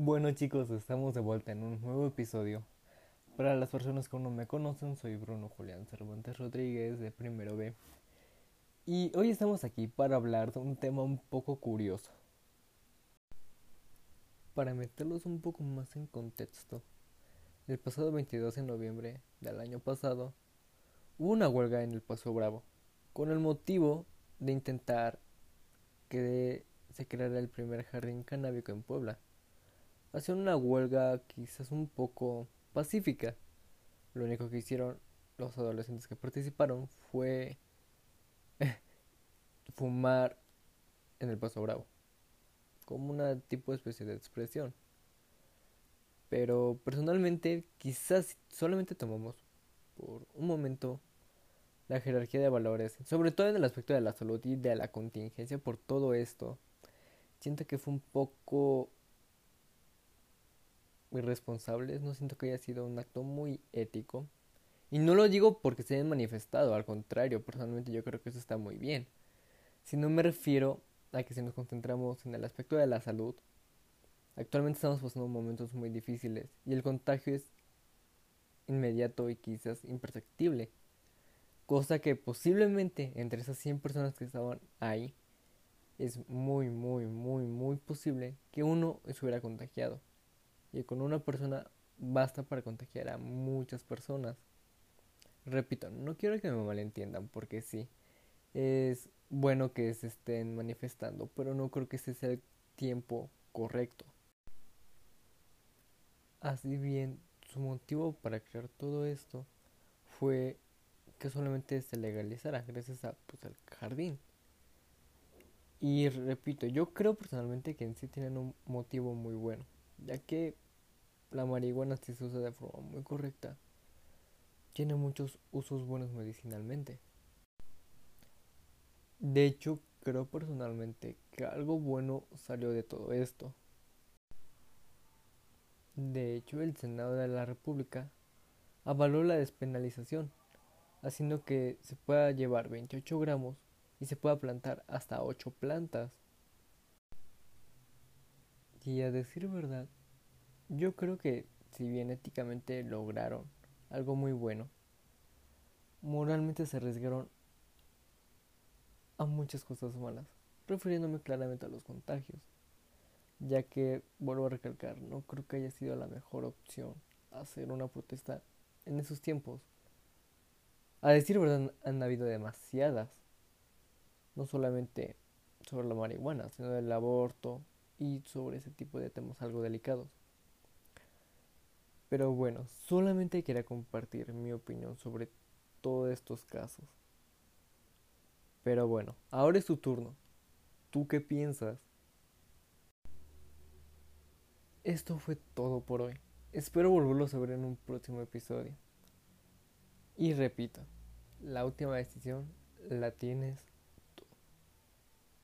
Bueno chicos, estamos de vuelta en un nuevo episodio. Para las personas que aún no me conocen, soy Bruno Julián Cervantes Rodríguez de Primero B. Y hoy estamos aquí para hablar de un tema un poco curioso. Para meterlos un poco más en contexto, el pasado 22 de noviembre del año pasado hubo una huelga en el Paso Bravo, con el motivo de intentar que se creara el primer jardín canábico en Puebla Hacía una huelga quizás un poco pacífica. Lo único que hicieron los adolescentes que participaron fue fumar en el Paso Bravo, como una tipo especie de expresión. Pero personalmente quizás solamente tomamos por un momento la jerarquía de valores, sobre todo en el aspecto de la salud y de la contingencia por todo esto. Siento que fue un poco irresponsables, no siento que haya sido un acto muy ético. Y no lo digo porque se hayan manifestado, al contrario, personalmente yo creo que eso está muy bien. Si no me refiero a que si nos concentramos en el aspecto de la salud, actualmente estamos pasando momentos muy difíciles y el contagio es inmediato y quizás imperceptible. Cosa que posiblemente entre esas 100 personas que estaban ahí, es muy, muy, muy, muy posible que uno estuviera contagiado y con una persona basta para contagiar a muchas personas. Repito, no quiero que me malentiendan porque sí, es bueno que se estén manifestando, pero no creo que ese sea el tiempo correcto. Así bien, su motivo para crear todo esto fue que solamente se legalizara gracias a pues, al jardín. Y repito, yo creo personalmente que en sí tienen un motivo muy bueno ya que la marihuana si se usa de forma muy correcta, tiene muchos usos buenos medicinalmente. De hecho, creo personalmente que algo bueno salió de todo esto. De hecho, el Senado de la República avaló la despenalización, haciendo que se pueda llevar 28 gramos y se pueda plantar hasta 8 plantas. Y a decir verdad, yo creo que si bien éticamente lograron algo muy bueno, moralmente se arriesgaron a muchas cosas malas, refiriéndome claramente a los contagios, ya que, vuelvo a recalcar, no creo que haya sido la mejor opción hacer una protesta en esos tiempos. A decir verdad, han habido demasiadas, no solamente sobre la marihuana, sino del aborto y sobre ese tipo de temas algo delicados. Pero bueno, solamente quería compartir mi opinión sobre todos estos casos. Pero bueno, ahora es tu turno. ¿Tú qué piensas? Esto fue todo por hoy. Espero volverlo a ver en un próximo episodio. Y repito, la última decisión la tienes